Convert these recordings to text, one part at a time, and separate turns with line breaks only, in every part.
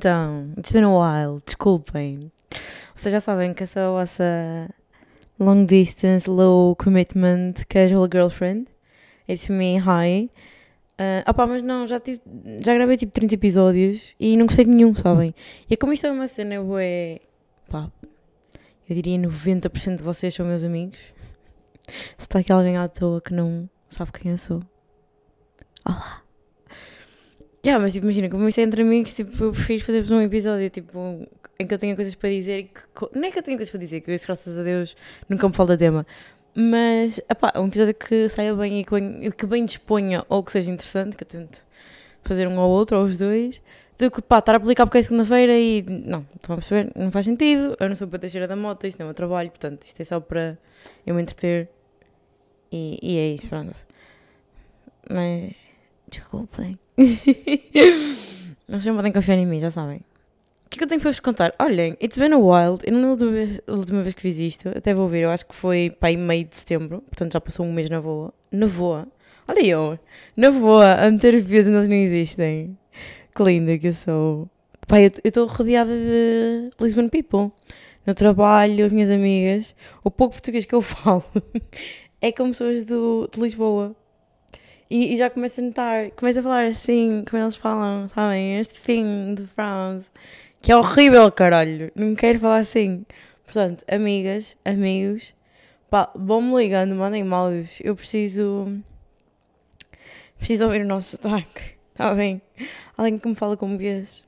Então, it's been a while, desculpem. Vocês já sabem que eu sou a vossa long distance, low commitment, casual girlfriend. It's me, hi. Uh, opá, mas não, já, tive, já gravei tipo 30 episódios e não gostei de nenhum, sabem? E como isto é uma cena, eu é. pá, eu diria 90% de vocês são meus amigos. Se está aqui alguém à toa que não sabe quem eu sou. Olá! Yeah, mas tipo, imagina, como isto é entre amigos, tipo, eu prefiro fazer-vos um episódio tipo, em que eu tenha coisas para dizer e que. Não é que eu tenha coisas para dizer, que eu graças a Deus, nunca me falta tema. Mas, epá, um episódio que saia bem e que bem, disponha ou que seja interessante, que eu tente fazer um ou outro, ou os dois, do que, pá, estar a publicar porque é segunda-feira e. Não, estão a perceber? Não faz sentido. Eu não sou para da moto, isto é o meu trabalho, portanto, isto é só para eu me entreter. E, e é isso, pronto. Mas. Desculpem. Vocês não podem confiar em mim, já sabem. O que é que eu tenho para vos contar? Olhem, it's been a while. Eu não lembro a última vez que fiz isto. Até vou ver. Eu acho que foi para aí meio de setembro. Portanto, já passou um mês na voa. Na voa. Olha eu. Na voa. A meter eles não existem. Que linda que eu sou. Pai, eu estou rodeada de Lisbon people. No trabalho, as minhas amigas. O pouco português que eu falo é como pessoas do, de Lisboa. E, e, já começo a notar, começo a falar assim, como eles falam, sabem? Este fim de frase, que é horrível, caralho. Não quero falar assim. Portanto, amigas, amigos, pá, vão-me ligando, mandem-me áudios. Eu preciso. Preciso ouvir o nosso sotaque, está bem? Alguém que me fala com vez.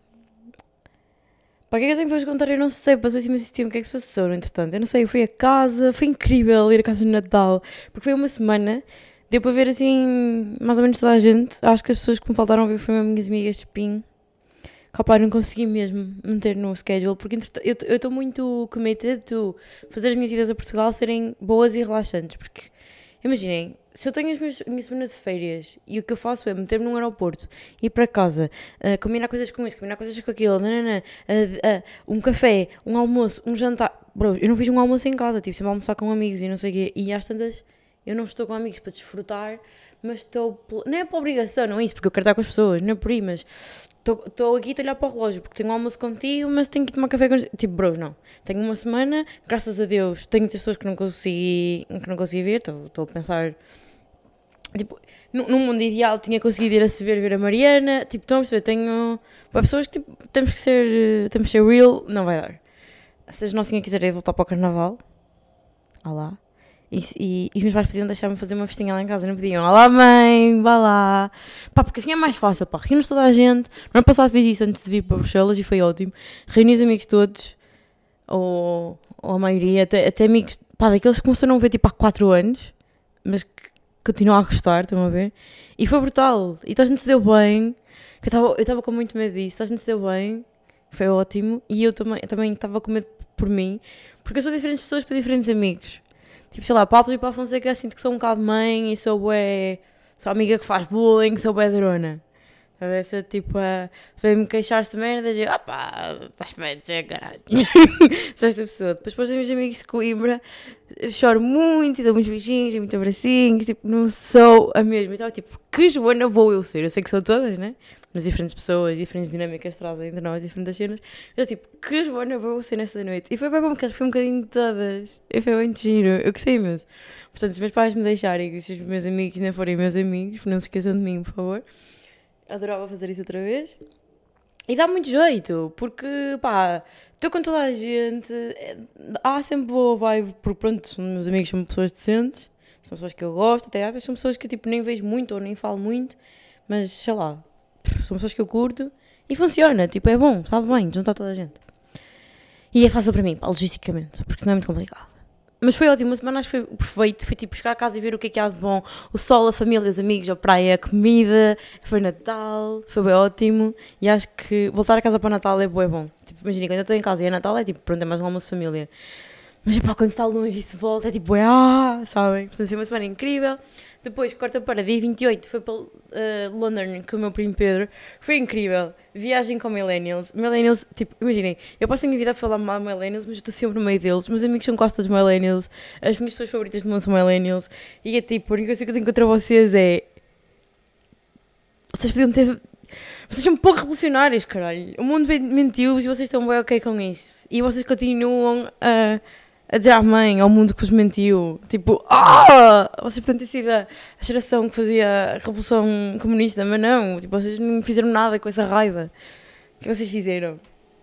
Pá, o que é que eu tenho para vos contar? Eu não sei, passou assim esse tempo, o que é que se passou, entretanto? Eu não sei, eu fui a casa, foi incrível ir a casa no Natal, porque foi uma semana Deu para ver assim, mais ou menos toda a gente. Acho que as pessoas que me faltaram a ver foram minhas amigas de PIN. Capaz, não consegui mesmo meter no schedule, porque eu estou muito committed to fazer as minhas idas a Portugal serem boas e relaxantes. Porque, imaginem, se eu tenho as minhas, minhas semanas de férias e o que eu faço é meter-me num aeroporto, ir para casa, uh, combinar coisas com isso, combinar coisas com aquilo, nanana, uh, uh, um café, um almoço, um jantar. Bro, eu não fiz um almoço em casa, tipo, sempre a almoçar com amigos e não sei o quê. E às tantas eu não estou com amigos para desfrutar, mas estou. Não é por obrigação, não é isso, porque eu quero estar com as pessoas, não é por aí, mas estou, estou aqui a olhar para o relógio porque tenho almoço contigo, mas tenho que tomar café com. Tipo, bros, não. Tenho uma semana, graças a Deus, tenho pessoas que não consegui, que não consegui ver, estou, estou a pensar. Tipo, num mundo ideal tinha conseguido ir a se ver, ver a Mariana. Tipo, estão a perceber? Tenho. Para pessoas que tipo, temos que ser. Temos que ser real, não vai dar. Se a nocinha quiser voltar para o carnaval, lá e, e, os meus pais podiam deixar-me fazer uma festinha lá em casa, não podiam. Olá mãe, vá lá. Pá, porque assim é mais fácil, pá. Reunimos toda a gente. No ano passado fiz isso antes de vir para Bruxelas e foi ótimo. Reuni os amigos todos, ou, ou a maioria, até, até amigos, pá, daqueles que começaram a ver tipo há 4 anos, mas que continuam a gostar, estão a ver? E foi brutal. E toda a gente se deu bem. Eu estava com muito medo disso. Toda a gente se deu bem. Foi ótimo. E eu também estava com medo por mim. Porque eu sou diferentes pessoas para diferentes amigos. Tipo, sei lá, para a e a Fonseca sinto que sou um bocado mãe e sou bué, sou amiga que faz bullying, sou bué drona. A ver se tipo, a vem-me queixar-se de merdas e opá, estás bem dizer, caralho. sou esta pessoa. Depois para os meus amigos de Coimbra, eu choro muito e dou muitos beijinhos e muitos abracinhos, tipo, não sou a mesma. Então, tipo, que Joana vou eu ser? Eu sei que são todas, né? Mas diferentes pessoas, diferentes dinâmicas trazem entre nós, diferentes cenas. Eu tipo, que Joana vou ser nesta noite? E foi bem bom, porque foi um bocadinho de todas. E foi muito giro, eu gostei imenso. Portanto, se meus pais me deixarem e se os meus amigos ainda forem meus amigos, não se esqueçam de mim, por favor. Adorava fazer isso outra vez. E dá muito jeito, porque pá, estou com toda a gente, é, há sempre boa vibe, porque pronto, meus amigos são pessoas decentes, são pessoas que eu gosto, até às vezes são pessoas que tipo nem vejo muito ou nem falo muito, mas sei lá, são pessoas que eu curto e funciona, tipo, é bom, sabe bem, juntar toda a gente. E é fácil para mim, pá, logisticamente, porque senão é muito complicado. Mas foi ótimo, uma semana acho que foi perfeito. Foi tipo buscar a casa e ver o que é que há de bom. O sol, a família, os amigos, a praia, a comida. Foi Natal, foi bem ótimo. E acho que voltar a casa para o Natal é bom. É bom. Tipo, imagina, quando eu estou em casa e é Natal, é tipo, pronto, é mais um almoço família. Mas é para quando está longe e se volta, é tipo, ah, sabem? Portanto, foi uma semana incrível. Depois, corta para dia 28, foi para uh, London com o meu primo Pedro. Foi incrível. Viagem com Millennials. Millennials, tipo, imaginem, eu passo a minha vida a falar mal de Millennials, mas estou sempre no meio deles. Meus amigos são costas de Millennials. As minhas pessoas favoritas do mundo são Millennials. E é tipo, a única coisa que eu tenho contra vocês é. Vocês podiam ter Vocês são pouco revolucionários, caralho. O mundo mentiu-vos e vocês estão bem ok com isso. E vocês continuam a, a dizer à mãe, ao mundo que vos mentiu. Tipo, ah! Vocês podem ter sido a geração que fazia a revolução comunista, mas não. Tipo, vocês não fizeram nada com essa raiva. O que vocês fizeram?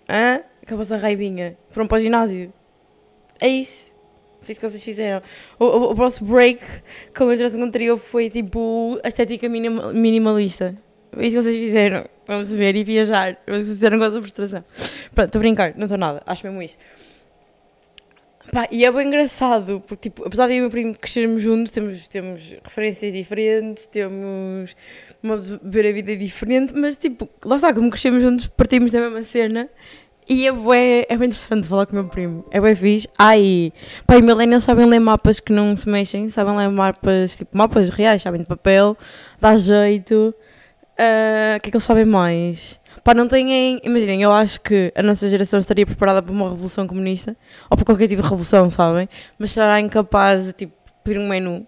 Hã? Com a vossa raivinha. Foram para o ginásio. É isso. Foi isso que vocês fizeram. O, o, o break com a geração anterior foi tipo a estética minima, minimalista. Foi isso que vocês fizeram. Vamos ver e viajar. Vocês fizeram com essa frustração. Pronto, estou a brincar, não estou nada. Acho mesmo isso. Pá, e é bem engraçado, porque tipo, apesar de eu e o meu primo crescermos juntos, temos, temos referências diferentes, temos modo de ver a vida diferente, mas tipo, lá está, como crescemos juntos, partimos da mesma cena e é bem, é bem interessante falar com o meu primo. É bem fixe. Ai, pá, e millennials sabem ler mapas que não se mexem, sabem ler mapas, tipo, mapas reais, sabem de papel, dá jeito. Ah, o uh, que é que eles sabem mais? Pá, não têm. Imaginem, eu acho que a nossa geração estaria preparada para uma revolução comunista ou para qualquer tipo de revolução, sabem? Mas será incapaz de, tipo, pedir um menu.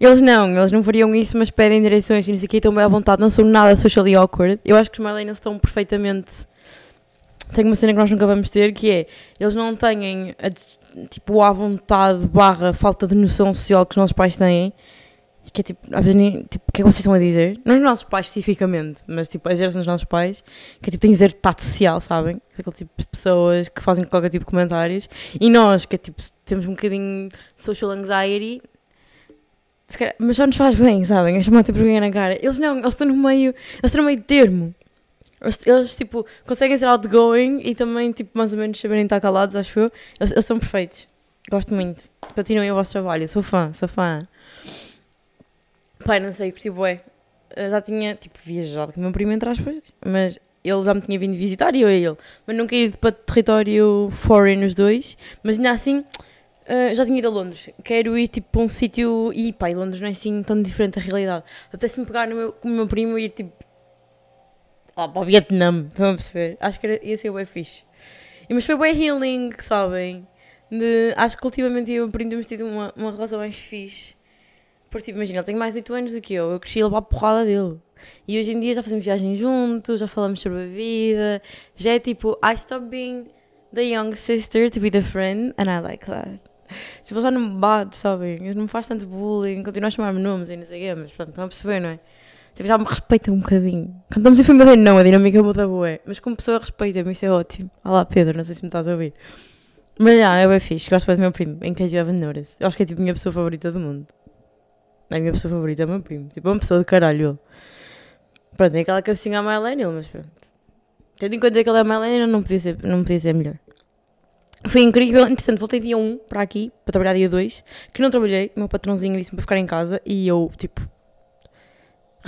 Eles não, eles não fariam isso, mas pedem direções e não sei o que, estão bem à vontade, não são nada socially awkward. Eu acho que os millennials estão perfeitamente tem uma cena que nós nunca vamos ter, que é, eles não têm, a, tipo, a vontade barra falta de noção social que os nossos pais têm, que é tipo, às vezes, tipo, o que é que vocês estão a dizer? Não os nossos pais especificamente, mas tipo, a geração dos nossos pais, que é tipo, tem zero tato social, sabem? Aquele tipo de pessoas que fazem qualquer tipo de comentários, e nós, que é tipo, temos um bocadinho social anxiety, mas só nos faz bem, sabem? A chamar tipo vergonha na cara. Eles não, eles estão no meio, eles estão no meio termo. Eles, eles, tipo, conseguem ser outgoing e também, tipo, mais ou menos saberem estar calados, acho eu. Eles, eles são perfeitos. Gosto muito. Continuem o vosso trabalho. Sou fã, sou fã. Pai, não sei, curti bué. Já tinha, tipo, viajado com o meu primo, entre aspas, mas ele já me tinha vindo visitar e eu a ele. Mas nunca ia para território foreign os dois. Mas ainda assim, uh, já tinha ido a Londres. Quero ir, tipo, para um sítio... E, pá, Londres não é assim tão diferente da realidade. Apetece-me pegar no meu, com o meu primo e ir, tipo, lá para o Vietnã, estão a perceber? Acho que era, ia ser bem fixe. E, mas foi bem healing, sabem? De, acho que ultimamente eu aprendi temos tido uma, uma relação mais fixe. Porque, tipo, imagina, ele tem mais 8 anos do que eu, eu cresci levar a porrada dele. E hoje em dia já fazemos viagens juntos, já falamos sobre a vida, já é tipo, I stop being the young sister to be the friend, and I like that. Tipo, já não me bate, sabem? Ele não me faz tanto bullying, continua a chamar-me nomes e não sei o quê, mas pronto, estão a perceber, não é? Tipo, já me respeita um bocadinho. Quando estamos em família, não, a dinâmica muda boa. Mas como pessoa respeita-me, isso é ótimo. Olá, Pedro, não sei se me estás a ouvir. Mas já, é bem fixe. Gosto bem do meu primo, em case you haven't. Eu acho que é tipo a minha pessoa favorita do mundo. A minha pessoa favorita é o meu primo. Tipo, é uma pessoa de caralho. Pronto, tem aquela cabecinha a millennial, mas pronto. Tendo em conta que ele é millennial, não podia ser, não podia ser melhor. Foi incrível, interessante. Voltei dia 1 para aqui, para trabalhar dia 2, que não trabalhei. Meu patrãozinho disse-me para ficar em casa e eu, tipo,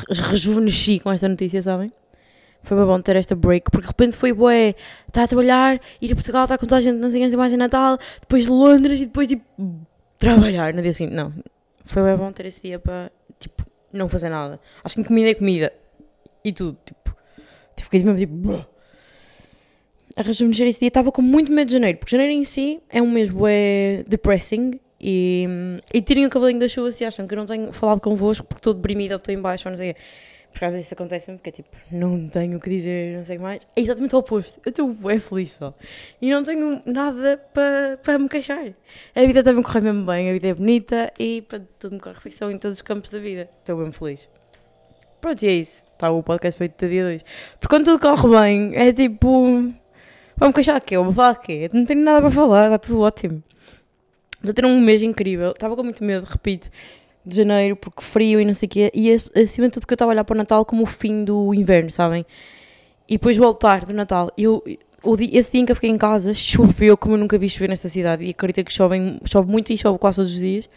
rejuvenesci com esta notícia, sabem? Foi bom ter esta break, porque de repente foi bué, está a trabalhar, ir a Portugal, está com toda a gente, não sei quem mais de Natal, depois de Londres e depois, tipo, trabalhar no dia seguinte. Não, foi bem bom ter esse dia para, tipo, não fazer nada. Acho que comida é comida. E tudo, tipo, tipo fiquei mesmo, tipo, Bruh. a rejuvenescer esse dia. Estava com muito medo de janeiro, porque janeiro em si é um mês bué depressing e, e tirem o cavalinho da chuva se acham que eu não tenho falado convosco porque estou deprimida ou estou em baixo não sei o. Porque às vezes isso acontece porque é tipo, não tenho o que dizer, não sei o que mais. É exatamente o oposto. Eu estou bem feliz só. E não tenho nada para pa me queixar. A vida também corre mesmo bem, a vida é bonita e para tudo me corre ficção em todos os campos da vida. Estou bem feliz. Pronto, e é isso. Está o podcast feito de dia 2. Porque quando tudo corre bem, é tipo. Vamos queixar aqui, eu vou falar aqui. Não tenho nada para falar, está tudo ótimo. Estou a ter um mês incrível. Estava com muito medo, repito, de janeiro, porque frio e não sei o quê. E acima de tudo que eu estava a olhar para o Natal como o fim do inverno, sabem? E depois voltar do Natal. Eu, esse dia em que eu fiquei em casa, choveu como eu nunca vi chover nesta cidade. E acredito que chove, chove muito e chove quase todos os dias.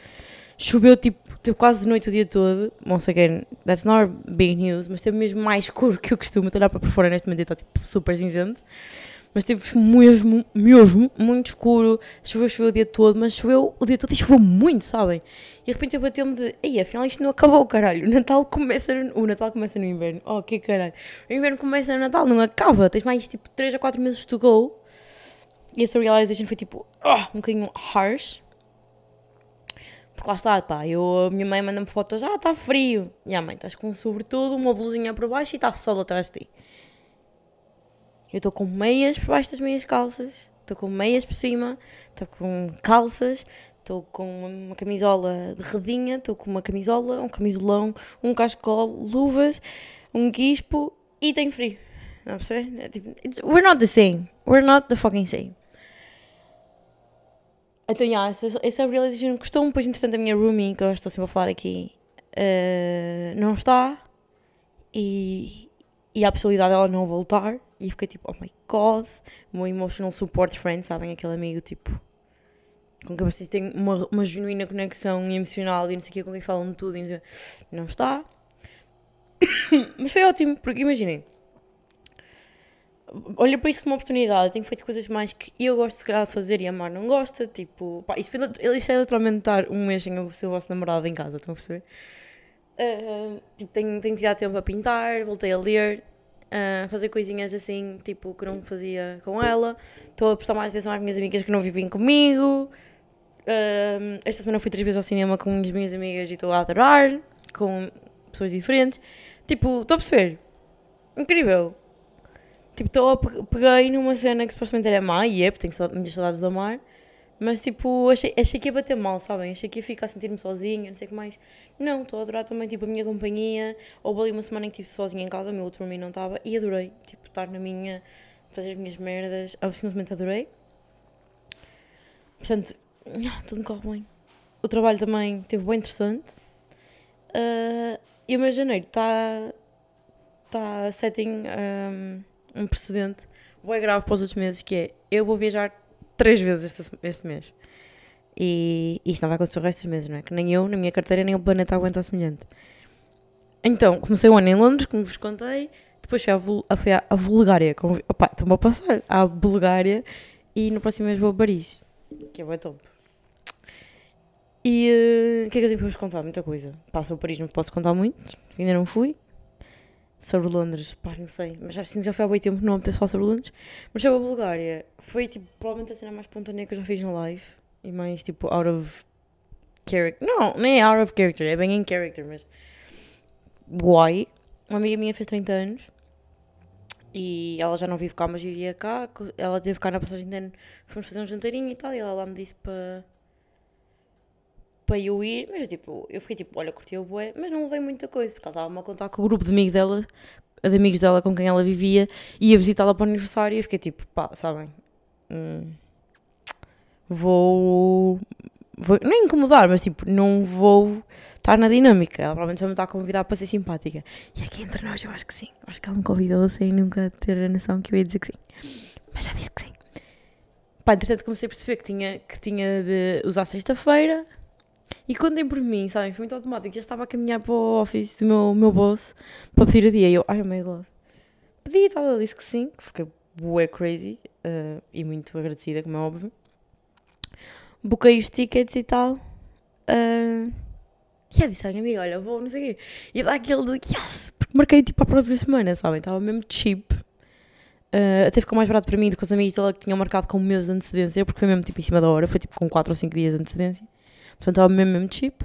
Choveu tipo, tipo quase de noite o dia todo. Once again, that's not big news, mas teve mesmo mais escuro que eu costumo. Estou a olhar para fora neste momento e está tipo super cinzento mas teve mesmo, mesmo, muito escuro, choveu, choveu o dia todo, mas choveu o dia todo e choveu muito, sabem? E de repente eu bateu-me de, ei, afinal isto não acabou, caralho, o Natal começa, no, o Natal começa no inverno, oh, que caralho, o inverno começa no Natal, não acaba, tens mais tipo 3 a 4 meses to go, e essa realization foi tipo, oh, um bocadinho harsh, Porque lá está, pá, eu, a minha mãe manda-me fotos, ah, está frio. E a mãe, estás com um sobretudo, uma blusinha por baixo e está sol atrás de ti. Eu estou com meias por baixo das minhas calças, estou com meias por cima, estou com calças, estou com uma camisola de redinha, estou com uma camisola, um camisolão, um cascol, luvas, um guispo e tenho frio. Não percebe? É tipo, we're not the same. We're not the fucking same. Então, yeah, essa, essa realization custou depois entretanto a minha roomie, que eu estou sempre a falar aqui, uh, não está e, e a possibilidade dela não voltar e fiquei tipo, oh my god, meu emotional support friend, sabem? Aquele amigo tipo com quem vocês têm uma, uma genuína conexão emocional e não sei o que, com quem falam de tudo e não está. Mas foi ótimo, porque imaginem olha para isso como uma oportunidade. Tenho feito coisas mais que eu gosto se calhar de fazer e a Mar não gosta. Tipo, pá, isto, foi, isto é literalmente estar um mês sem o seu vosso namorado em casa, estão a perceber? Uh, tipo, tenho, tenho tirado tempo a pintar, voltei a ler, uh, fazer coisinhas assim, tipo, que não fazia com ela. Estou a prestar mais atenção às minhas amigas que não vivem comigo. Esta semana fui três vezes ao cinema com as minhas amigas e estou a adorar, com pessoas diferentes. Tipo, estou a perceber? Incrível. Tipo, estou peguei numa cena que supostamente era má, e é, porque tenho muitas saudades da mar, mas tipo, achei, achei que ia bater mal, sabem? Achei que ia ficar a sentir-me sozinha, não sei o que mais. Não, estou a adorar também, tipo, a minha companhia. Houve ali uma semana em que estive sozinha em casa, o meu outro mim não estava, e adorei, tipo, estar na minha, fazer as minhas merdas, eu simplesmente adorei. Portanto, tudo me corre bem. O trabalho também teve bem interessante. Uh, e o meu janeiro está tá setting. Um, um precedente bem grave para os outros meses, que é, eu vou viajar três vezes este, este mês. E isto não vai acontecer o resto dos meses, não é? Que nem eu, na minha carteira, nem o planeta aguenta semelhante. Então, comecei o ano em Londres, como vos contei, depois fui à, fui à, Bulgária, opa, estou-me a passar, à Bulgária, e no próximo mês vou a Paris, que é bem top. E uh, o que é que eu tenho para vos contar? Muita coisa. Passo a Paris, não posso contar muito, ainda não fui sobre Londres, pá, não sei, mas já, assim, já foi há bem tempo, não apetece falar sobre Londres. Mas sobre a Bulgária, foi tipo, provavelmente a cena mais espontânea que eu já fiz no live e mais tipo, out of character. Não, nem é out of character, é bem em character, mas. Why? Uma amiga minha fez 30 anos e ela já não vive cá, mas vivia cá. Ela teve cá na passagem de ano, fomos fazer um jantarinho e tal, e ela lá me disse para para eu ir, mas tipo, eu fiquei tipo, olha, curti o bué, mas não levei muita coisa, porque ela estava-me a contar com o grupo de amigos dela, de amigos dela com quem ela vivia, ia visitá-la para o aniversário e eu fiquei tipo, pá, sabem, hum, vou, vou, nem incomodar, mas tipo, não vou estar na dinâmica, ela provavelmente só me está a convidar para ser simpática. E aqui entre nós eu acho que sim, acho que ela me convidou sem nunca ter a noção que eu ia dizer que sim, mas já disse que sim. Pá, entretanto comecei a perceber que tinha, que tinha de usar sexta-feira, e contem por mim, sabem? Foi muito automático. Já estava a caminhar para o office do meu, meu boss para pedir a dia. E eu, ai, oh my god. Pedi e tal. Ela disse que sim, que fiquei bué crazy uh, e muito agradecida, como é óbvio. Buquei os tickets e tal. Uh, e eu disse, ai, amiga, olha, vou, não sei o quê. E dá aquele de, yes, porque marquei tipo a própria semana, sabem? Estava mesmo cheap. Uh, até ficou mais barato para mim do que os amigos dela que tinham marcado com mês de antecedência, porque foi mesmo tipo em cima da hora, foi tipo com 4 ou 5 dias de antecedência. Portanto, estava mesmo, mesmo cheap.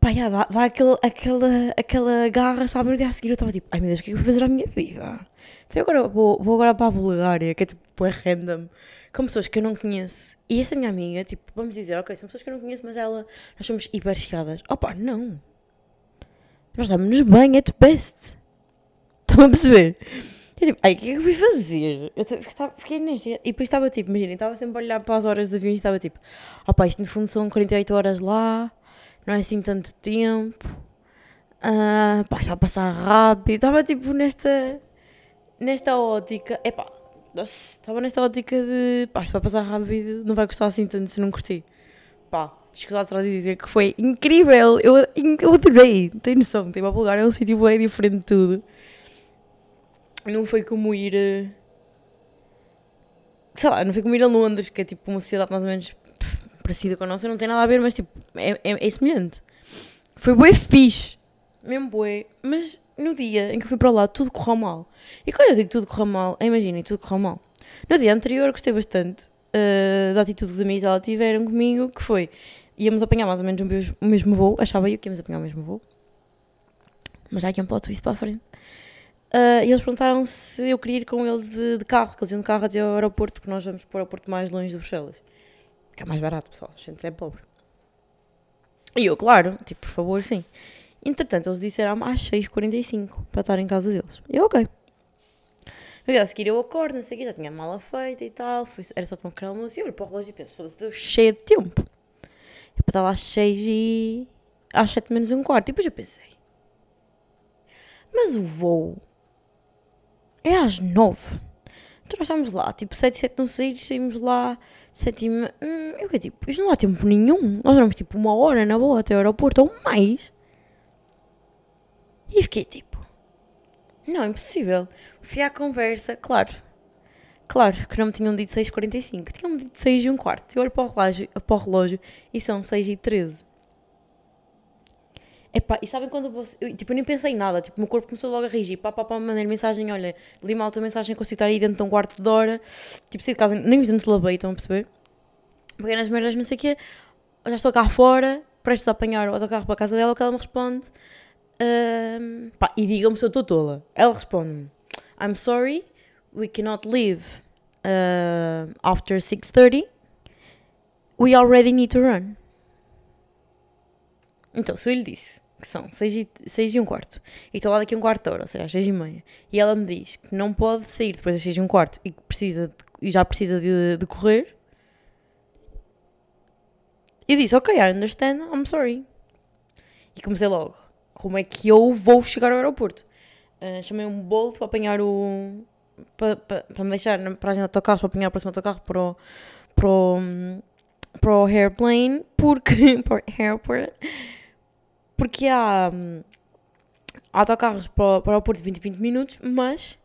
Pá, já, dá, dá aquele, aquela, aquela garra, sabe? No dia a seguir eu estava tipo, ai meu Deus, o que é que eu vou fazer à minha vida? Então agora vou, vou agora para a Bulgária, que é tipo, é random, com pessoas que eu não conheço. E essa minha amiga, tipo, vamos dizer, ok, são pessoas que eu não conheço, mas ela, nós somos hiper chegadas. Opa, não. Nós damos-nos bem, é the best. Estão a perceber? Eu tipo, ai, o que é que eu fui fazer? Eu estava, fiquei nesta. E depois estava tipo, imagina, estava sempre a olhar para as horas de avião e estava tipo, opá, isto no fundo são 48 horas lá, não é assim tanto tempo, uh, pá, vai passar rápido. Estava tipo nesta, nesta ótica, epá, estava nesta ótica de, pá, isto vai passar rápido, não vai custar assim tanto se não curtir. Pá, escusado será de dizer que foi incrível, eu, eu adorei, tem noção, tipo, a Bulgária é um sítio bem diferente de tudo não foi como ir. Eh, sei lá, não foi como ir a Londres, que é tipo uma sociedade mais ou menos parecida com a nossa, não tem nada a ver, mas tipo, é, é, é semelhante. Foi bué fixe, mesmo bué, mas no dia em que fui para lá tudo correu mal. E quando eu digo tudo correu mal, imaginem, tudo correu mal. No dia anterior gostei bastante, uh, da atitude que os amigos dela tiveram comigo, que foi, íamos apanhar mais ou menos o mesmo, o mesmo voo, achava eu que íamos apanhar o mesmo voo, mas já aqui é um plot twist para a frente. Uh, e eles perguntaram se eu queria ir com eles de, de carro, que eles iam de carro até ao aeroporto, que nós vamos para o aeroporto mais longe de Bruxelas. Que é mais barato, pessoal. A gente é pobre. E eu, claro, tipo, por favor, sim. Entretanto, eles disseram às 6h45 para estar em casa deles. Eu, ok. No a seguir eu acordo, não sei o que, já tinha mala feita e tal, foi, era só tomar um almoço e olho para o relógio e penso, foda-se, estou cheia de tempo. É para estar lá às 6 e... às 7 menos um quarto. E depois eu pensei, mas o voo é às 9. Então nós estamos lá, tipo, 7 e 7 não sair, saímos lá, 7 e meia. Hum, eu que tipo, isto não há tempo nenhum. Nós vamos tipo uma hora na boa até o aeroporto ou mais. E fiquei tipo, não, impossível. Fui à conversa, claro. Claro que não me tinham dito 6h45, tinham-me dito 6 e um quarto. Eu olho para o relógio, para o relógio e são 6 e 13. Epá, e sabem quando eu, eu, tipo, eu nem pensei em nada, tipo, o meu corpo começou logo a reagir, pá, pá, pá, mandei mensagem, olha, li mal a tua mensagem, consigo estar aí dentro de um quarto de hora, tipo, saí de casa, nem os dentes lavei, estão a perceber? Peguei nas merdas, não sei o quê, já estou cá fora, prestes a apanhar o autocarro para a casa dela, o que ela me responde, um, pá, e diga-me se eu estou tola. Ela responde-me, I'm sorry, we cannot leave uh, after 6.30, we already need to run. Então, se eu lhe disse que são 6 e, 6 e um quarto, e estou lá daqui um quarto de hora, ou seja, às 6 e meia, e ela me diz que não pode sair depois das 6 e um quarto e, que precisa de, e já precisa de, de correr, eu disse, ok, I understand, I'm sorry. E comecei logo, como é que eu vou chegar ao aeroporto? Uh, chamei um Bolt para apanhar o... para, para, para me deixar na paragem do autocarro, para apanhar o próximo autocarro para o... para o, para o airplane, porque... para o airport porque há, hum, autocarros para, para o de 20 20 minutos, mas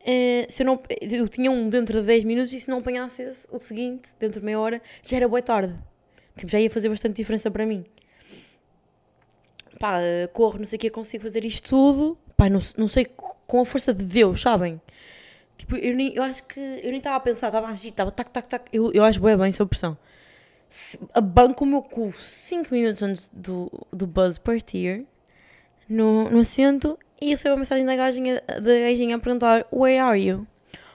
uh, se eu, não, eu tinha um dentro de 10 minutos e se não apanhasse esse, o seguinte, dentro de meia hora, já era boa tarde. Tipo, já ia fazer bastante diferença para mim. Pá, corro, não sei o que, consigo fazer isto tudo. Pá, não, não sei, com a força de Deus, sabem? Tipo, eu, nem, eu acho que eu nem estava a pensar, estava a agir, estava tac, tac, tac. Eu, eu acho bem, bem sob pressão abanco o meu cu 5 minutos antes do, do buzz partir no, no assento e recebo a mensagem da gajinha, da gajinha a perguntar Where are you?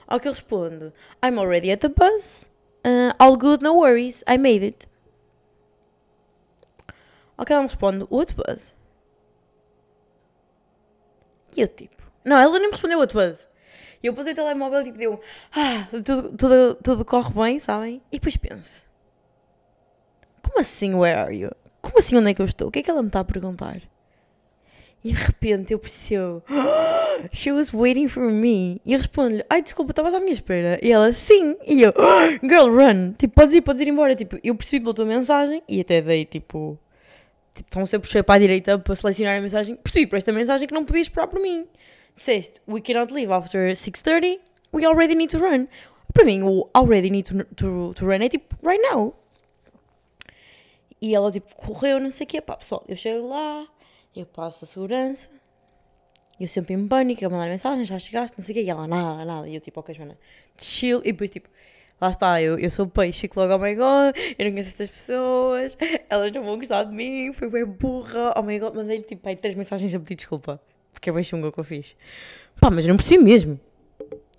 Ao que eu respondo I'm already at the bus. Uh, all good, no worries. I made it. Ao que ela me responde What bus? E eu tipo Não, ela nem me respondeu what bus. E eu pusei o telemóvel e tipo deu Ah, tudo, tudo, tudo corre bem, sabem? E depois penso como assim, where are you? Como assim, onde é que eu estou? O que é que ela me está a perguntar? E de repente eu percebo, she was waiting for me. E eu respondo-lhe, ai desculpa, estavas à minha espera. E ela, sim. E eu, girl, run. Tipo, podes ir, podes ir embora. Tipo, eu percebi pela tua mensagem e até dei tipo, tipo, estão sempre puxei para a direita para selecionar a mensagem. Percebi por esta mensagem que não podias esperar por mim. Disseste, we cannot leave after 6.30, we already need to run. Para mim, o already need to, to, to run é tipo, right now. E ela tipo correu, não sei o quê. Pá, pessoal, eu chego lá, eu passo a segurança, eu sempre em pânico, a mandar mensagem, já chegaste, não sei o quê. E ela, nada, nada. E eu tipo, ok, Joana, chill. E depois tipo, lá está, eu, eu sou peixe, fico logo, oh my god, eu não conheço estas pessoas, elas não vão gostar de mim, fui bem burra, oh my god, mandei-lhe tipo aí três mensagens a pedir desculpa, porque é bem chunga que eu fiz. Pá, mas eu não percebi mesmo.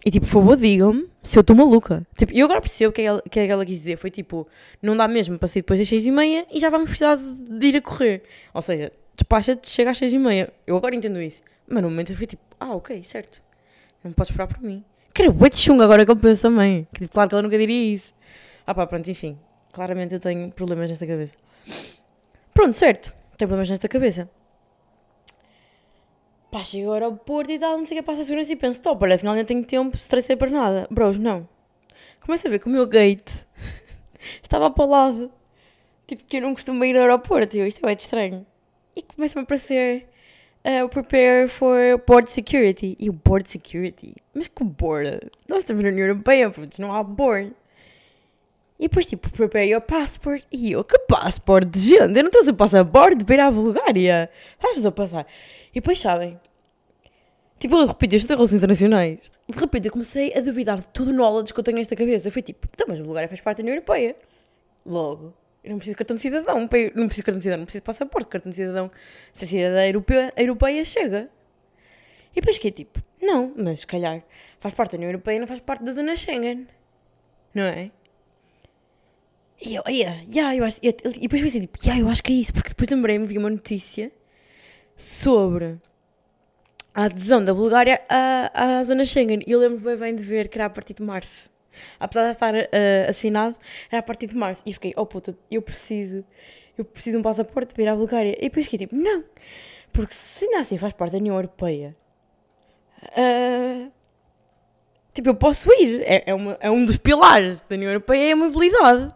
E tipo, por favor, digam-me se eu estou maluca. Tipo, eu agora percebo o que, é que, é que ela quis dizer. Foi tipo, não dá mesmo para sair depois das seis e meia e já vamos precisar de, ir a correr. Ou seja, despacha-te, chega às seis e meia. Eu agora entendo isso. Mas no momento eu fui tipo, ah, ok, certo. Não podes esperar por mim. Era bué de chunga agora que eu penso também. Que, tipo, claro que ela nunca diria isso. Ah pá, pronto, enfim. Claramente eu tenho problemas nesta cabeça. Pronto, certo. Tenho problemas nesta cabeça. Pá, chego ao aeroporto e tal, não sei o que, passa a segurança e penso, top, olha, afinal nem tenho tempo, estressei para nada. Bros, não. Começo a ver que o meu gate estava para o lado. Tipo, que eu não costumo ir ao aeroporto, eu, isto é de estranho. E começa-me a aparecer uh, prepare for board security. E o board security? Mas que board? Nós estamos na União Europeia, putz, não há board. E depois, tipo, prepare your passport. E eu, que passport de gente? Eu não estou a passaporte para ir à Bulgária. Estás a passar? E depois sabem, Tipo, eu estou em relações internacionais. De repente, eu comecei a duvidar de todo o knowledge que eu tenho nesta cabeça. Foi tipo, então, mas a Bulgária faz parte da União Europeia. Logo, eu não preciso de cartão de cidadão. Não preciso de cartão de cidadão, não preciso de passaporte. Cartão de cidadão, se a cidadã europeia, europeia chega. E depois que é tipo, não, mas se calhar faz parte da União Europeia e não faz parte da zona Schengen. Não é? E eu, yeah, yeah, eu acho, e, e depois pensei tipo, yeah, eu acho que é isso, porque depois lembrei-me, vi uma notícia sobre a adesão da Bulgária à, à zona Schengen. E eu lembro bem, bem de ver que era a partir de março. Apesar de estar eh, assinado, era a partir de março. E fiquei, oh puta, eu preciso, eu preciso de um passaporte para ir à Bulgária. E depois fiquei tipo, não, porque se ainda assim faz parte da União Europeia, ah, tipo, eu posso ir. É, é, uma- é um dos pilares da União Europeia, é a mobilidade.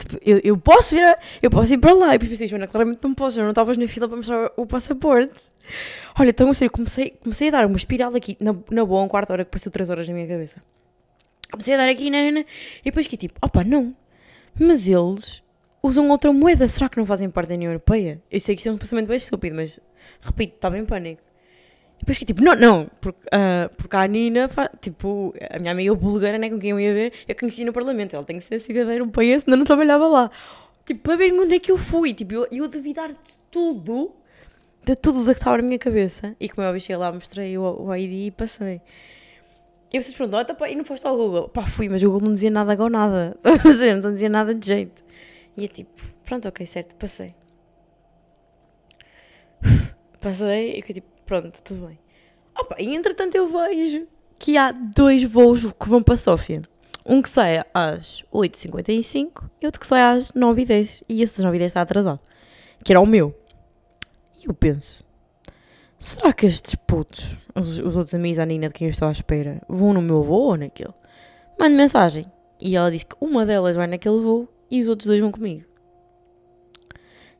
Tipo, eu, eu posso vir, a- eu posso ir para lá. E depois pensei, Joana, claramente não posso, eu não estavas na fila para mostrar o passaporte. Olha, então, sério, comecei, comecei a dar uma espiral aqui, na, na boa, um quarto hora que pareceu três horas na minha cabeça. Comecei a dar aqui, na, na, e depois que tipo, opa, não. Mas eles usam outra moeda, será que não fazem parte da União Europeia? Eu sei que isso é um pensamento bem estúpido, mas, repito, estava em pânico. Depois que tipo, não, não, porque, ah, porque a Nina, tipo, a minha amiga búlgara, né, com quem eu ia ver, eu conheci no Parlamento, ela tem que ser cidadã europeia, senão não trabalhava lá. Tipo, para ver onde é que eu fui, tipo, eu, eu duvidar de tudo, de tudo que estava na minha cabeça. E como eu cheguei lá, mostrei o, o ID e passei. E vocês perguntam, pá, e não foste ao Google? Pá, fui, mas o Google não dizia nada com nada. não dizia nada de jeito. E é tipo, pronto, ok, certo, passei. Passei e fiquei tipo, pronto, tudo bem. Opa, e entretanto eu vejo que há dois voos que vão para Sófia. Um que sai às 8h55 e outro que sai às 9h10. E esse das 9h10 está atrasado. Que era o meu. E eu penso, será que estes putos, os, os outros amigos da Nina de quem eu estou à espera, vão no meu voo ou naquele? Mando mensagem. E ela diz que uma delas vai naquele voo e os outros dois vão comigo.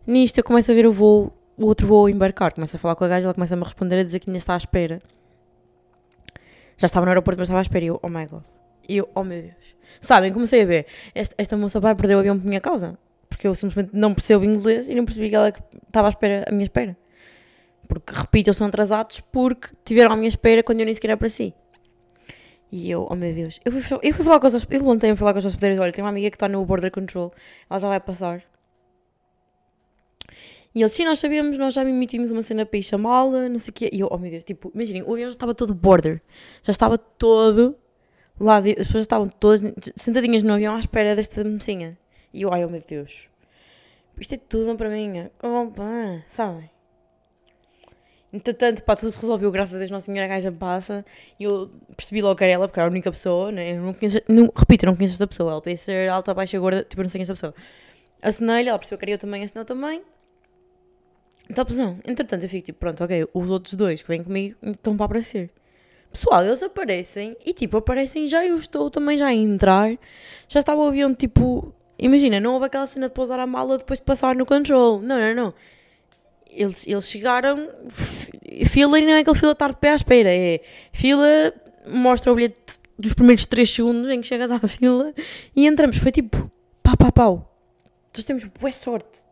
Nisto eu começo a ver o voo, o outro voo a embarcar. Começo a falar com a gaja, ela começa a me responder a dizer que ainda está à espera. Já estava no aeroporto, mas estava à espera. E eu, oh my god. E eu, oh meu Deus. Sabem, comecei a ver. Esta, esta moça vai perder o avião por minha causa. Porque eu simplesmente não percebo inglês e não percebi que ela estava à espera, à minha espera. Porque, repito, eles são atrasados porque tiveram à minha espera quando eu nem sequer si. E eu, oh meu Deus. Eu fui, eu fui falar com as hospedeiras. Eu ontem a falar com as hospedeiras. Olha, tem uma amiga que está no Border Control. Ela já vai passar. E eles, sim, nós sabíamos, nós já emitimos uma cena para ir chamá-la, não sei o quê. E eu, oh meu Deus, tipo, imaginem, o avião já estava todo border. Já estava todo lá, de, as pessoas estavam todas sentadinhas no avião à espera desta mocinha. E eu, ai, oh meu Deus. Isto é tudo para mim. Oh, pá, sabem? Entretanto, pá, tudo se resolveu, graças a Deus, Nossa Senhora gaja passa. E eu percebi logo que era ela, porque era a única pessoa, né? Eu não conheço, não, repito, eu não conheço esta pessoa. Ela podia ser alta, baixa, gorda, tipo, eu não sei é esta pessoa. Assinei-lhe, ela percebeu que era eu também, assinou também. Então, pessoal, entretanto, eu fico tipo, pronto, ok, os outros dois que vêm comigo estão para aparecer. Pessoal, eles aparecem e tipo, aparecem já eu estou também já a entrar. Já estava o avião tipo. Imagina, não houve aquela cena de pousar a mala depois de passar no control. Não, não, não. Eles, eles chegaram. Fila e não é aquele fila estar de pé à espera. É fila, mostra o bilhete dos primeiros 3 segundos em que chegas à fila e entramos. Foi tipo, pá, pá, pau. Nós temos boa sorte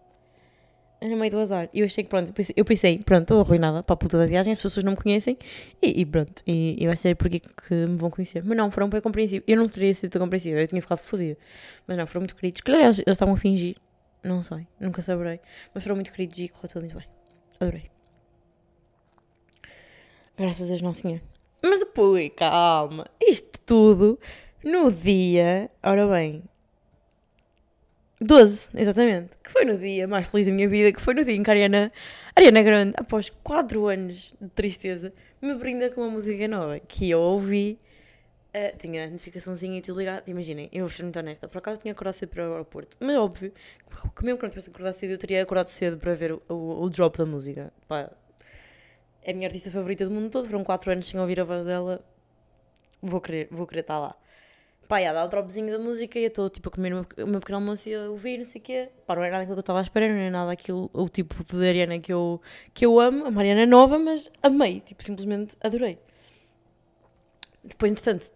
no meio do azar. E eu achei que pronto, eu pensei, pronto, estou arruinada para a puta da viagem, as pessoas não me conhecem e, e pronto, e, e vai ser porque que me vão conhecer. Mas não, foram bem compreensíveis. Eu não teria sido tão compreensível, eu tinha ficado fodida. Mas não, foram muito queridos. Claro, eles, eles estavam a fingir, não sei, nunca saberei. Mas foram muito queridos e correu tudo muito bem. Adorei. Graças a Deus, não senhor. Mas depois, calma, isto tudo no dia, ora bem, 12, exatamente. Que foi no dia mais feliz da minha vida, que foi no dia em que a Ariana, Ariana Grande, após 4 anos de tristeza, me brinda com uma música nova que eu ouvi. eh, tinha a notificaçãozinha e te ligado. Imaginem, eu vou muito honesta. Por acaso tinha acordado cedo para o aeroporto. Mas óbvio, que mesmo que não tivesse acordado cedo, eu teria acordado cedo para ver o, o, o drop da música. Pá, é a minha artista favorita do mundo todo. Foram 4 anos sem ouvir a voz dela. Vou querer, vou querer estar lá. Pá, ia dar o dropzinho da música e eu estou tipo a comer o meu- meu pequeno almoço e a ouvir, não sei o quê. Pá, não era nada aquilo que eu estava à espera, não era nada aquilo, o tipo de Ariana que eu, que eu amo, a Mariana nova, mas amei, tipo, simplesmente adorei. Depois, entretanto,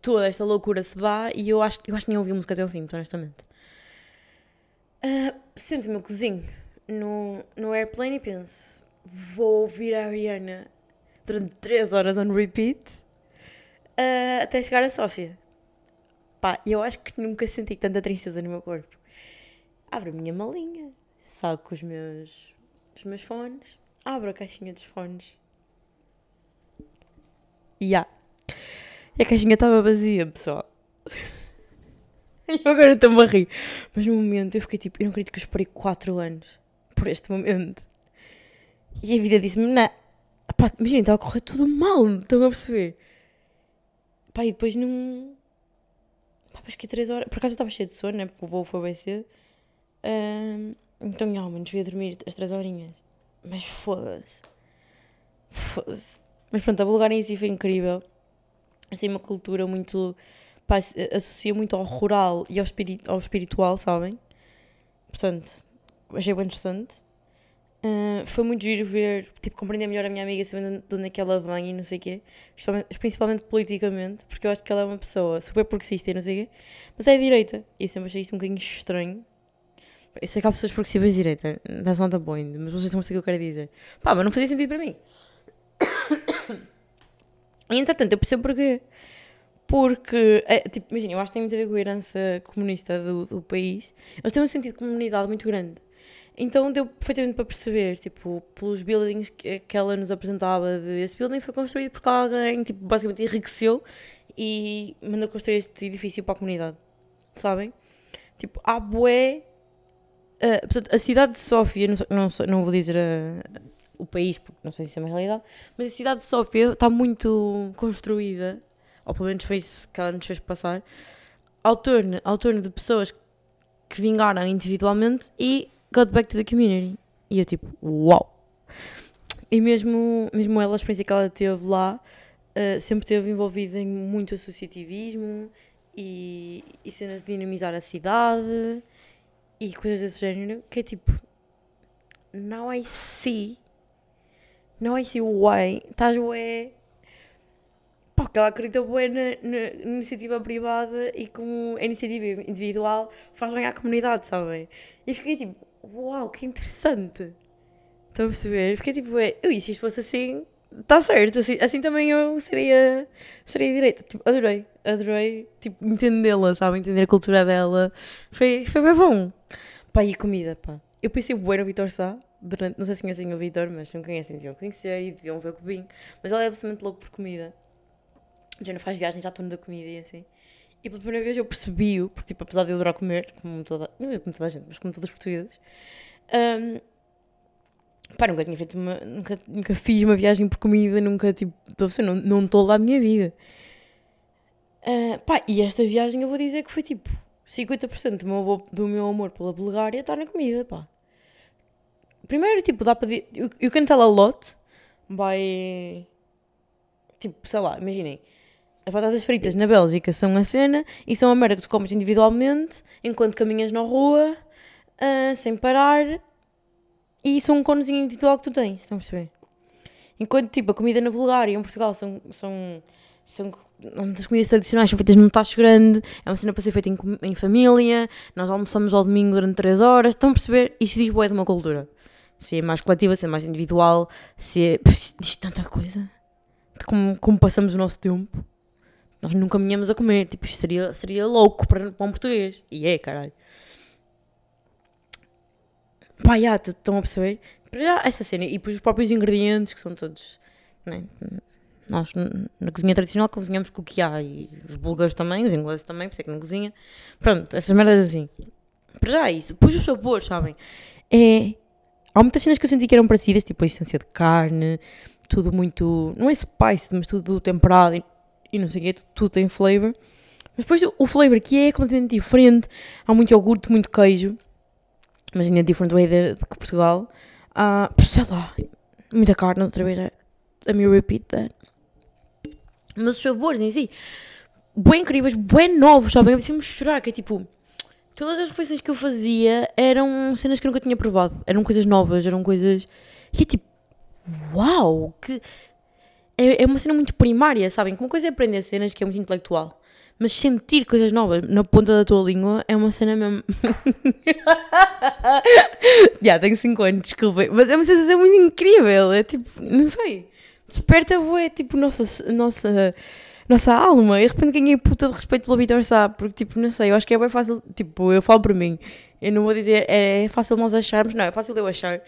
toda esta loucura se dá e eu acho, eu acho que nem ouvi a música até ao fim, muito honestamente. Ah, sento o meu cozinho no, no airplane e penso, vou ouvir a Ariana durante 3 horas on repeat uh, até chegar a Sófia. Pá, eu acho que nunca senti tanta tristeza no meu corpo. Abro a minha malinha, saco os meus, os meus fones, abro a caixinha dos fones. E yeah. a caixinha estava vazia, pessoal. E agora estou-me a rir. Mas no momento eu fiquei tipo, eu não acredito que eu esperei 4 anos por este momento. E a vida disse-me, não. Pá, imagina, estava a correr tudo mal, estão a perceber? Pá, e depois não. Depois que 3 horas. Por acaso eu estava cheio de sono, né? Porque o voo foi bem cedo. Um, então, ao menos devia dormir as 3 horinhas. Mas foda-se. Foda-se. Mas pronto, a Bulgária em si foi incrível. Assim, uma cultura muito pá, associa muito ao rural e ao, espirit ao espiritual, sabem? Portanto, achei bem interessante. Uh, foi muito giro ver, tipo, compreender melhor a minha amiga, sabendo de onde é que ela vem e não sei o quê, principalmente politicamente, porque eu acho que ela é uma pessoa super progressista e não sei o quê, mas é direita, e eu sempre achei isso um bocadinho estranho. Eu sei que há pessoas progressivas de direita, that's not the point, mas vocês não sabem o que eu quero dizer. Pá, mas não fazia sentido para mim. E entretanto, eu percebo porquê. Porque, é, tipo, imagina, eu acho que tem muito a ver com a herança comunista do, do país. Eles têm um sentido de comunidade muito grande. Então deu perfeitamente para perceber, tipo, pelos buildings que, que ela nos apresentava, de, esse building foi construído porque alguém, tipo, basicamente enriqueceu e mandou construir este edifício para a comunidade. Sabem? Tipo, há bué... Uh, portanto, a cidade de Sófia, não, não, não vou dizer a, o país, porque não sei se é uma realidade, mas a cidade de Sófia está muito construída ou pelo menos foi isso que ela nos fez passar, ao torno, ao torno de pessoas que vingaram individualmente e got back to the community. E eu tipo, uau! E mesmo, mesmo ela, a experiência que ela teve lá, uh, sempre esteve envolvida em muito associativismo e, e cenas de dinamizar a cidade e coisas desse género, que é tipo, now I see, now I see why, estás ué porque ela acredita bem na, na, iniciativa privada e como a iniciativa individual faz bem à comunidade, sabem? E fiquei tipo, uau, que interessante. Estão a perceber? Fiquei tipo, eu, e se isto fosse assim, está certo, assim, assim também eu seria, seria direita. Tipo, adorei, adorei, tipo, entendê-la, sabe? Entender a cultura dela. Foi, foi bem bom. Pá, e comida, pá. Eu pensei bem no Vitor Sá, durante, não sei se conhecem o Vitor, mas não conhecem, deviam conhecer e deviam ver o que vim. Mas ele é absolutamente louco por comida já não faz viagens à torno da comida e assim. E pela primeira vez eu percebi-o, porque tipo, apesar de eu adorar comer, como toda, não como toda a gente, mas como todos os portugueses, um, pá, nunca tinha feito uma, nunca, nunca fiz uma viagem por comida, nunca, tipo, não, não estou lá a minha vida. Uh, pá, e esta viagem eu vou dizer que foi tipo 50% do meu, do meu amor pela Bulgária está na comida, pá. Primeiro, tipo, dá para. You, you can tell a lot by. Tipo, sei lá, imaginem as batatas fritas na Bélgica são a cena e são a merda que tu comes individualmente enquanto caminhas na rua, uh, sem parar, e são um conezinho individual que tu tens, estão a perceber? Enquanto, tipo, a comida na Bulgária e em Portugal são, são, são das comidas tradicionais são feitas num tacho grande, é uma cena para ser feita em, em família, nós almoçamos ao domingo durante 3 horas, estão a perceber? Isto diz boé de uma cultura. Se é mais coletiva, se é mais individual, se é. diz tanta coisa. De como, como passamos o nosso tempo. Nós nunca caminhamos a comer. Tipo, isto seria, seria louco para, para um português. E é, caralho. Pá, já, estão a perceber? Para já, essa cena. E depois os próprios ingredientes, que são todos. Né? Nós, na cozinha tradicional, cozinhamos com o que há. E os búlgaros também, os ingleses também, por isso é que não cozinha. Pronto, essas merdas assim. Para já é isso. Depois os sabores, sabem? É. Há muitas cenas que eu senti que eram parecidas, tipo a essência de carne, tudo muito. Não é spice, mas tudo temperado e não sei o quê, tudo tem flavor. Mas depois o flavor que é completamente diferente. Há muito iogurte, muito queijo. Imagina, different way de, de Portugal. Uh, sei lá, muita carne, outra vez. A me repeat that. Mas os sabores em si, bem incríveis, bem novos, sabem? Eu preciso chorar, que é tipo. Todas as refeições que eu fazia eram cenas que eu nunca tinha provado. Eram coisas novas, eram coisas. E é tipo. Uau! Que é, é uma cena muito primária, sabem? Uma coisa é aprender cenas que é muito intelectual. Mas sentir coisas novas na ponta da tua língua é uma cena mesmo. Já, tenho 5 anos, desculpem. Mas é uma sensação muito incrível. É tipo, não sei. desperta, bué, tipo, nossa, nossa, nossa alma. E de repente ganhei puta de respeito pelo Vitor Sá, porque, tipo, não sei, eu acho que é bem fácil, tipo, eu falo por mim. Eu não vou dizer, é fácil nós acharmos, não, é fácil eu achar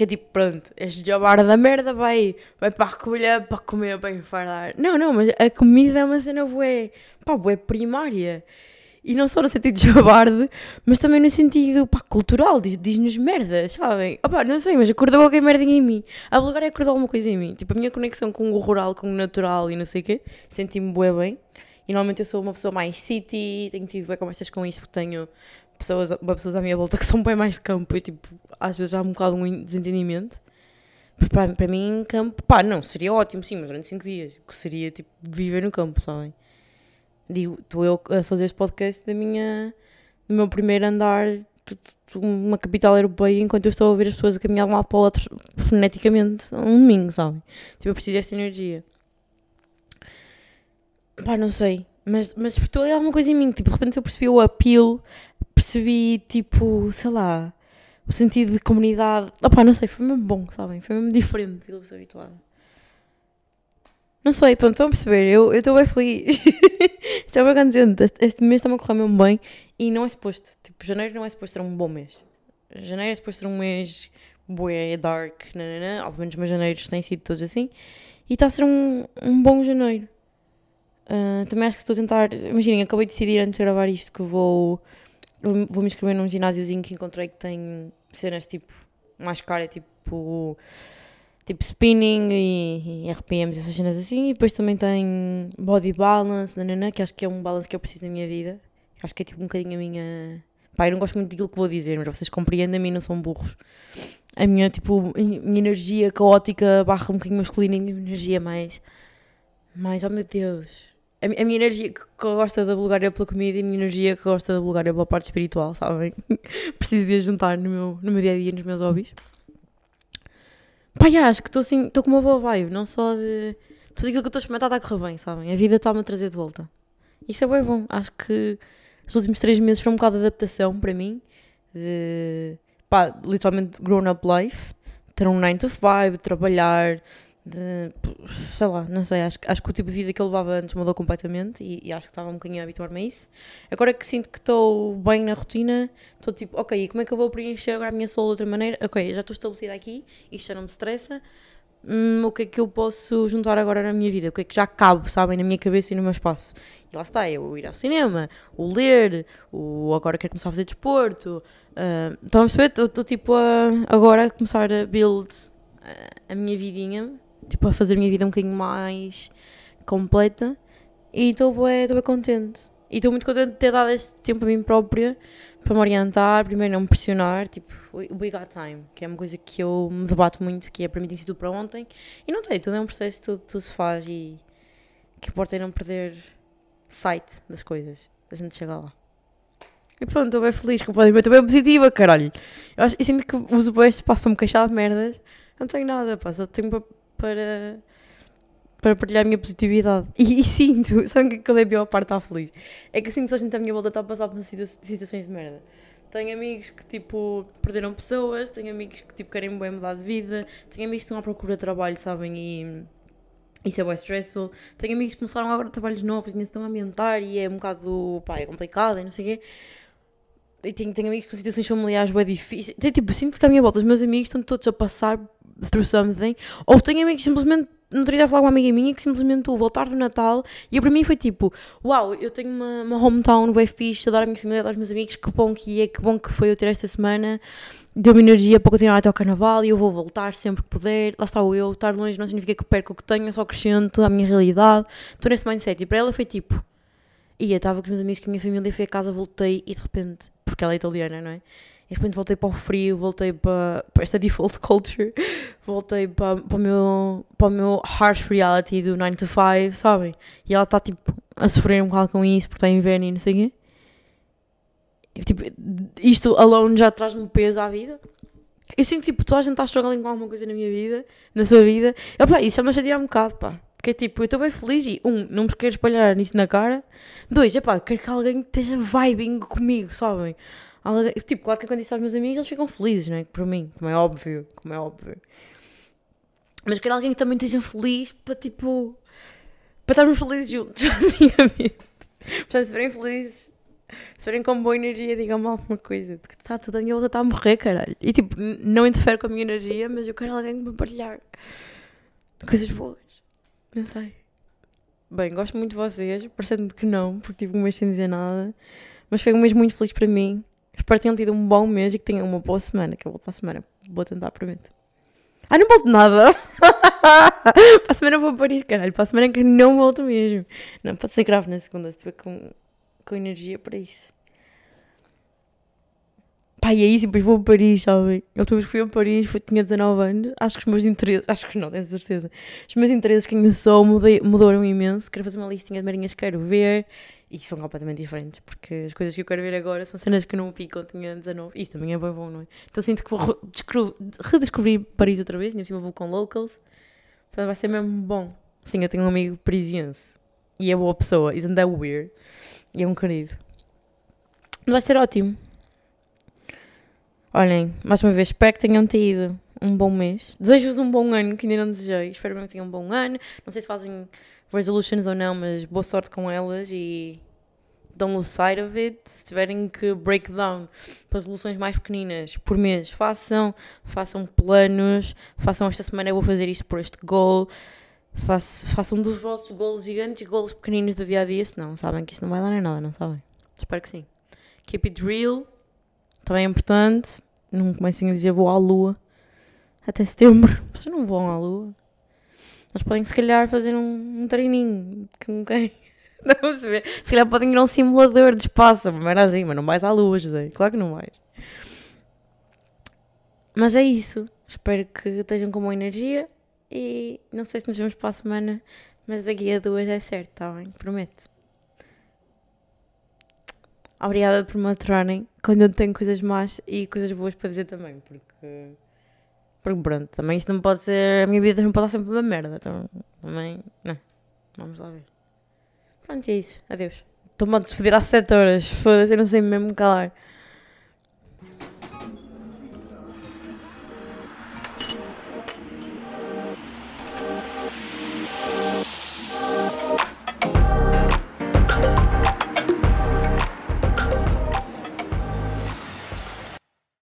que é tipo, pronto, este jabar da merda vai, vai para a recolha para comer, para enfardar. Não, não, mas a comida é uma cena bué, pá, bué primária. E não só no sentido de jabarde, mas também no sentido, pá, cultural, diz-nos merda, sabem? Opá, não sei, mas acordou qualquer merda em mim. A Bulgária acordou alguma coisa em mim. Tipo, a minha conexão com o rural, com o natural e não sei o quê, senti-me bué bem. E normalmente eu sou uma pessoa mais city, tenho tido bem conversas com isto, porque tenho pessoas, pessoas à minha volta que são bem mais de campo e tipo, às vezes há um bocado um desentendimento. Para, para mim, campo, pá, não, seria ótimo, sim, mas durante 5 dias, que seria tipo viver no campo, sabem? Digo, estou eu a fazer este podcast da minha, do meu primeiro andar, uma capital europeia, enquanto eu estou a ver as pessoas a caminhar de um lado para o outro foneticamente um domingo, sabem? Tipo, eu preciso desta energia. Pá, não sei. Mas, mas ali alguma coisa em mim. Tipo, de repente eu percebi o appeal percebi, tipo, sei lá, o sentido de comunidade. Opá, não sei, foi mesmo bom, sabem? Foi mesmo diferente daquilo que estou habituada. Não sei, pronto, estão a perceber, eu estou bem feliz. estou bem contente. Este, mês está-me a correr mesmo bem e não é suposto. Tipo, janeiro não é suposto ser um bom mês. Janeiro é suposto ser um mês bué, dark, nanana. Obviamente os meus janeiros têm sido todos assim. E está a ser um, um bom janeiro. Uh, também acho que estou a tentar. Imaginem, acabei de decidir antes de gravar isto que vou vou me inscrever num ginásiozinho que encontrei que tem cenas tipo mais cara, tipo tipo spinning e, e RPMs, essas cenas assim, e depois também tem body balance, nanana, que acho que é um balance que eu preciso na minha vida. Acho que é tipo um bocadinho a minha. Pá, eu não gosto muito daquilo que vou dizer, mas vocês compreendem a mim, não são burros. A minha, tipo, minha energia caótica barra um bocadinho masculina e a minha energia mais. Mais, oh meu Deus a, minha energia que gosta da Bulgária pela comida e a minha energia que gosta da Bulgária pela parte espiritual, sabem? Preciso de juntar no meu, no meu dia a dia, nos meus hobbies. Já, acho que estou assim, estou com uma boa vibe, não só de. Tudo aquilo que estou a experimentar está a correr bem, sabem? A vida está-me a trazer de volta. Isso é bem bom. Acho que os últimos três meses foram um bocado de adaptação para mim. De. pá, literalmente grown up life. Ter um 9 to 5, trabalhar, de, sei lá, não sei, acho, acho que o tipo de vida que eu levava antes mudou completamente e, e acho que estava um bocadinho a habituar-me a isso. Agora que sinto que estou bem na rotina, estou tipo, ok, como é que eu vou preencher agora a minha soul de outra maneira? Ok, já estou estabelecida aqui, isto já não me estressa. Hum, o que é que eu posso juntar agora na minha vida? O que é que já cabe, sabem, na minha cabeça e no meu espaço? E lá está, eu ir ao cinema, o ler, o agora quero começar a fazer desporto. Uh, estão a perceber? Estou tipo a, agora a começar a build a minha vidinha tipo, a fazer a minha vida um bocadinho mais completa e estou bem, bem contente. E estou muito contente de ter dado este tempo a mim própria para me orientar, primeiro não me pressionar, tipo, we got time, que é uma coisa que eu me debato muito, que é para mim tem sido para ontem. E não tem, tudo é um processo, tudo, tudo se faz e que importa é não perder sight das coisas, a gente chega lá. E pronto, estou bem feliz, completamente, estou bem positiva, caralho. Eu, acho, eu sinto que uso bem este espaço para me queixar de merdas, não tenho nada, pá, só tenho para para, para partilhar a minha positividade. E, e sinto, sabe que é a pior parte está feliz? É que sinto que a gente à minha volta está a passar por situações de merda. Tenho amigos que, tipo, perderam pessoas, tenho amigos que, tipo, querem bem mudar de vida, tenho amigos que estão à procura de trabalho, sabem, e isso é bem stressful. Tenho amigos que começaram agora trabalhos novos e ainda estão a ambientar e é um bocado, pá, é complicado e não sei o quê. E tenho, tenho amigos com situações familiares bem difíceis. Tem, tipo, sinto que à minha volta os meus amigos estão todos a passar through something. Ou tenho amigos simplesmente. Não teria a falar com uma amiga minha que simplesmente tu voltar do Natal e para mim foi tipo: Uau, eu tenho uma, uma hometown bem fixe, adoro a minha família, adoro os meus amigos, que bom que é, que bom que foi eu ter esta semana, deu-me energia para continuar até ao carnaval e eu vou voltar sempre que puder. Lá está o eu, estar longe não significa que perco o que tenho, eu só acrescento a minha realidade. Estou nesse mindset e para ela foi tipo: Ia, estava com os meus amigos, com a minha família, fui a casa, voltei e de repente, porque ela é italiana, não é? E de repente voltei para o frio, voltei para, para esta default culture, voltei para, para, o meu, para o meu harsh reality do 9 to 5, sabem? E ela está tipo a sofrer um bocado com isso porque está inverno e não sei o quê. E, tipo, isto alone já traz-me peso à vida. Eu sinto tipo, toda a gente está struggling com alguma coisa na minha vida, na sua vida. Eu, pá, isso já me chateia um bocado, pá. Porque tipo, eu estou bem feliz e, um, não me quero espalhar nisso na cara. Dois, é pá, quero que alguém esteja vibing comigo, sabem? Tipo, claro que quando isso aos meus amigos eles ficam felizes, não é? Por mim, como é óbvio, como é óbvio. Mas quero alguém que também esteja feliz para tipo. para estarmos felizes juntos, basicamente. Portanto, se estiverem felizes, se estiverem com boa energia, digam-me alguma coisa. Que está tudo a minha volta está a morrer, caralho. E tipo, não interfere com a minha energia, mas eu quero alguém para partilhar coisas boas. Não sei. Bem, gosto muito de vocês, parecendo que não, porque tive um mês sem dizer nada. Mas foi um mês muito feliz para mim. Espero que tenham tido um bom mês e que tenham uma boa semana, que eu volto para a semana. Vou tentar, prometo. Ah, não volto nada! para a semana vou a Paris, caralho. Para a semana que não volto mesmo. Não, pode ser grave na segunda, se estiver com, com energia para isso. E é isso, e depois vou a Paris, sabem? Eu vez fui a Paris, foi, tinha 19 anos. Acho que os meus interesses, acho que não, tenho certeza. Os meus interesses, quem eu sou, mudei, mudaram imenso. Quero fazer uma listinha de marinhas que quero ver e são completamente diferentes, porque as coisas que eu quero ver agora são cenas que não vi quando tinha 19. Isso também é bem bom, não é? Então sinto que vou redescobrir Paris outra vez, e cima vou com locals. Então vai ser mesmo bom. Sim, eu tenho um amigo parisiense e é boa pessoa, isn't that weird? E é um querido. Vai ser ótimo. Olhem, mais uma vez, espero que tenham tido um bom mês. Desejo-vos um bom ano, que ainda não desejei. Espero que tenham um bom ano. Não sei se fazem resolutions ou não, mas boa sorte com elas e don't lose sight of it. Se tiverem que break down para resoluções mais pequeninas por mês, façam. Façam planos. Façam esta semana eu vou fazer isto por este goal. façam dos vossos goals gigantes goals pequeninos do dia a dia, senão sabem que isto não vai dar nem nada, não sabem? Espero que sim. Keep it real também é importante. Não comecem a dizer vou à lua até setembro. Vocês não vão à lua. Mas podem, se calhar, fazer um, um treininho com quem. Não vê. Se calhar podem ir a um simulador de espaço. Mas era assim, mas não vais à lua, José. Claro que não vais. Mas é isso. Espero que estejam com boa energia. E não sei se nos vemos para a semana. Mas daqui a duas é certo, está bem? Prometo. Obrigada por me aturarem quando eu tenho coisas más e coisas boas para dizer também, porque. Porque pronto, também isto não pode ser. A minha vida não pode estar sempre uma merda, então também. Não. Vamos lá ver. Pronto, é isso. Adeus. Estou-me a despedir às 7 horas. Foda-se, eu não sei mesmo calar.